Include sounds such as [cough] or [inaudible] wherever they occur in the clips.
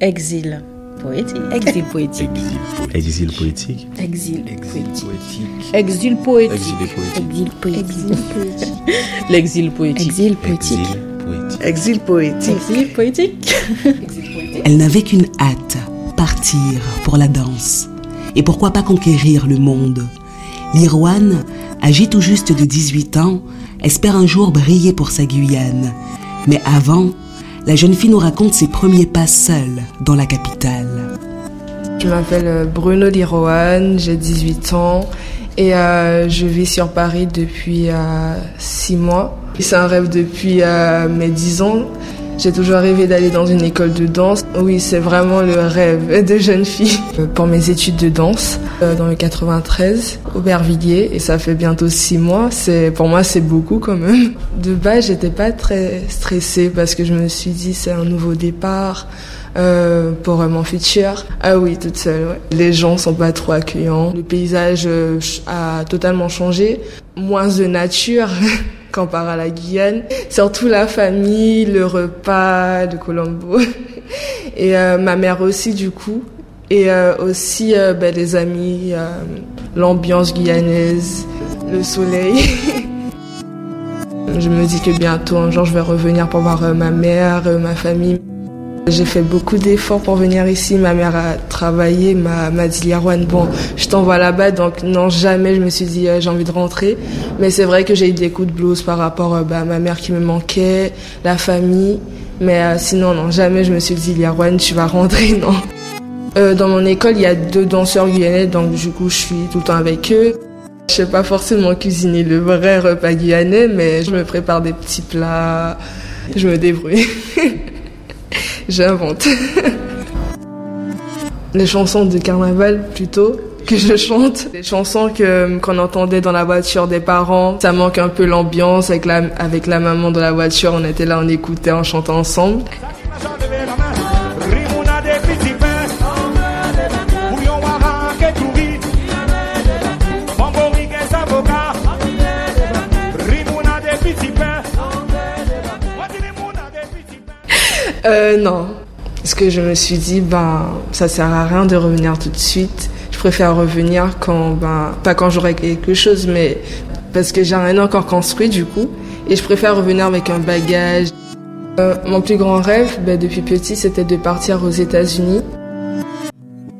Exil poétique. Exil poétique. Exil poétique. Exil poétique. Exil poétique. Exil poétique. L'exil poétique. Exil poétique. Exil poétique. Exil poétique. Elle n'avait qu'une hâte, partir pour la danse. Et pourquoi pas conquérir le monde L'Irwan, âgée tout juste de 18 ans, espère un jour briller pour sa Guyane. Mais avant, la jeune fille nous raconte ses premiers pas seule dans la capitale. Je m'appelle Bruno Lirohan, j'ai 18 ans et euh, je vis sur Paris depuis 6 euh, mois. C'est un rêve depuis euh, mes 10 ans. J'ai toujours rêvé d'aller dans une école de danse. Oui, c'est vraiment le rêve de jeune fille. [laughs] Pour mes études de danse, dans le 93, au Bervilliers, et ça fait bientôt six mois. C'est pour moi, c'est beaucoup quand même. [laughs] De base, j'étais pas très stressée parce que je me suis dit c'est un nouveau départ. Euh, pour mon futur. Ah oui, toute seule. Ouais. Les gens sont pas trop accueillants. Le paysage euh, a totalement changé. Moins de nature. [laughs] comparé à la Guyane. Surtout la famille, le repas de Colombo. [laughs] Et euh, ma mère aussi, du coup. Et euh, aussi euh, ben, les amis, euh, l'ambiance guyanaise, le soleil. [laughs] je me dis que bientôt, un jour, je vais revenir pour voir euh, ma mère, ma famille. J'ai fait beaucoup d'efforts pour venir ici. Ma mère a travaillé, m'a, dit Yarwan, bon, je t'envoie là-bas. Donc non, jamais je me suis dit euh, j'ai envie de rentrer. Mais c'est vrai que j'ai eu des coups de blues par rapport euh, bah, à ma mère qui me manquait, la famille. Mais euh, sinon, non, jamais je me suis dit Yarwan, tu vas rentrer, [laughs] non. Dans mon école, il y a deux danseurs guyanais, donc du coup, je suis tout le temps avec eux. Je sais pas forcément cuisiner le vrai repas guyanais, mais je me prépare des petits plats, je me débrouille. [laughs] J'invente. Les chansons de carnaval plutôt que je chante. Les chansons que qu'on entendait dans la voiture des parents. Ça manque un peu l'ambiance avec la avec la maman dans la voiture. On était là, on écoutait, on chantait ensemble. Euh, non. Parce que je me suis dit, ben, ça sert à rien de revenir tout de suite. Je préfère revenir quand, ben, pas quand j'aurai quelque chose, mais parce que j'ai rien encore construit du coup. Et je préfère revenir avec un bagage. Euh, mon plus grand rêve, ben, depuis petit, c'était de partir aux États-Unis.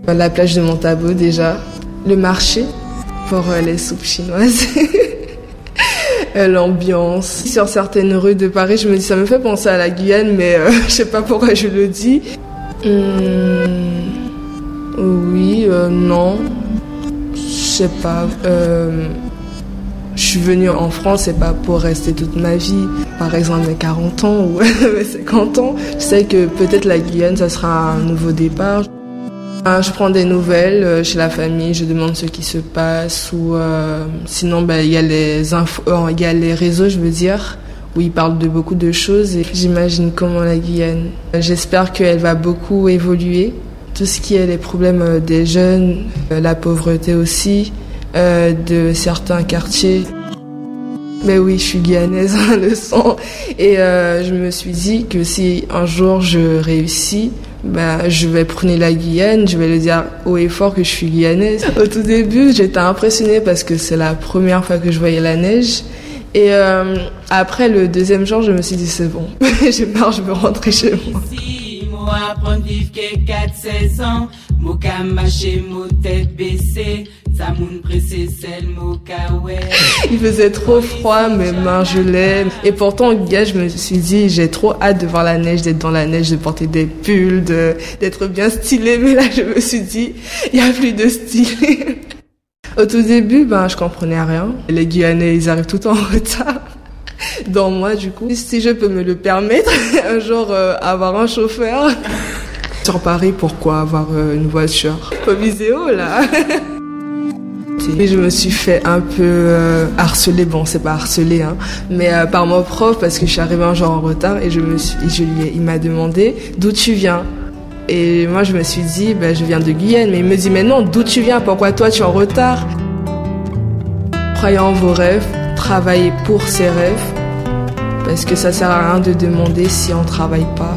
La plage de Montabo déjà. Le marché pour euh, les soupes chinoises. [laughs] l'ambiance. Sur certaines rues de Paris, je me dis, ça me fait penser à la Guyane, mais euh, [laughs] je sais pas pourquoi je le dis. Hum, oui, euh, non, je sais pas. Euh, je suis venue en France, c'est pas pour rester toute ma vie. Par exemple, mes 40 ans ou [laughs] mes 50 ans. Je sais que peut-être la Guyane, ça sera un nouveau départ. Je prends des nouvelles chez la famille, je demande ce qui se passe ou euh, sinon ben il y a les infos, il y a les réseaux, je veux dire, où ils parlent de beaucoup de choses et j'imagine comment la Guyane. J'espère qu'elle va beaucoup évoluer. Tout ce qui est les problèmes des jeunes, la pauvreté aussi, euh, de certains quartiers. Mais oui, je suis guyanaise, [laughs] le sang. Et euh, je me suis dit que si un jour je réussis, bah, je vais prôner la Guyane, je vais le dire haut et fort que je suis guyanaise. Au tout début, j'étais impressionnée parce que c'est la première fois que je voyais la neige. Et euh, après le deuxième jour, je me suis dit c'est bon, [laughs] j'ai peur, je veux rentrer chez moi. Il faisait trop froid, mes mains gelaient. Et pourtant, gars, je me suis dit, j'ai trop hâte de voir la neige, d'être dans la neige, de porter des pulls, d'être bien stylé. Mais là, je me suis dit, il y a plus de style. [laughs] Au tout début, ben, je comprenais rien. Les Guyanais, ils arrivent tout le temps en retard. Dans moi, du coup, si je peux me le permettre, [laughs] un jour, euh, avoir un chauffeur. [laughs] Sur Paris, pourquoi avoir euh, une voiture? Pas viséo, là. Je me suis fait un peu euh, harceler, bon c'est pas harceler, hein, mais euh, par mon prof parce que je suis arrivée un jour en retard et je me je il m'a demandé d'où tu viens? Et moi je me suis dit, ben, je viens de Guyane, mais il me dit mais non, d'où tu viens, pourquoi toi tu es en retard? Croyez en vos rêves, travaillez pour ces rêves, parce que ça sert à rien de demander si on travaille pas.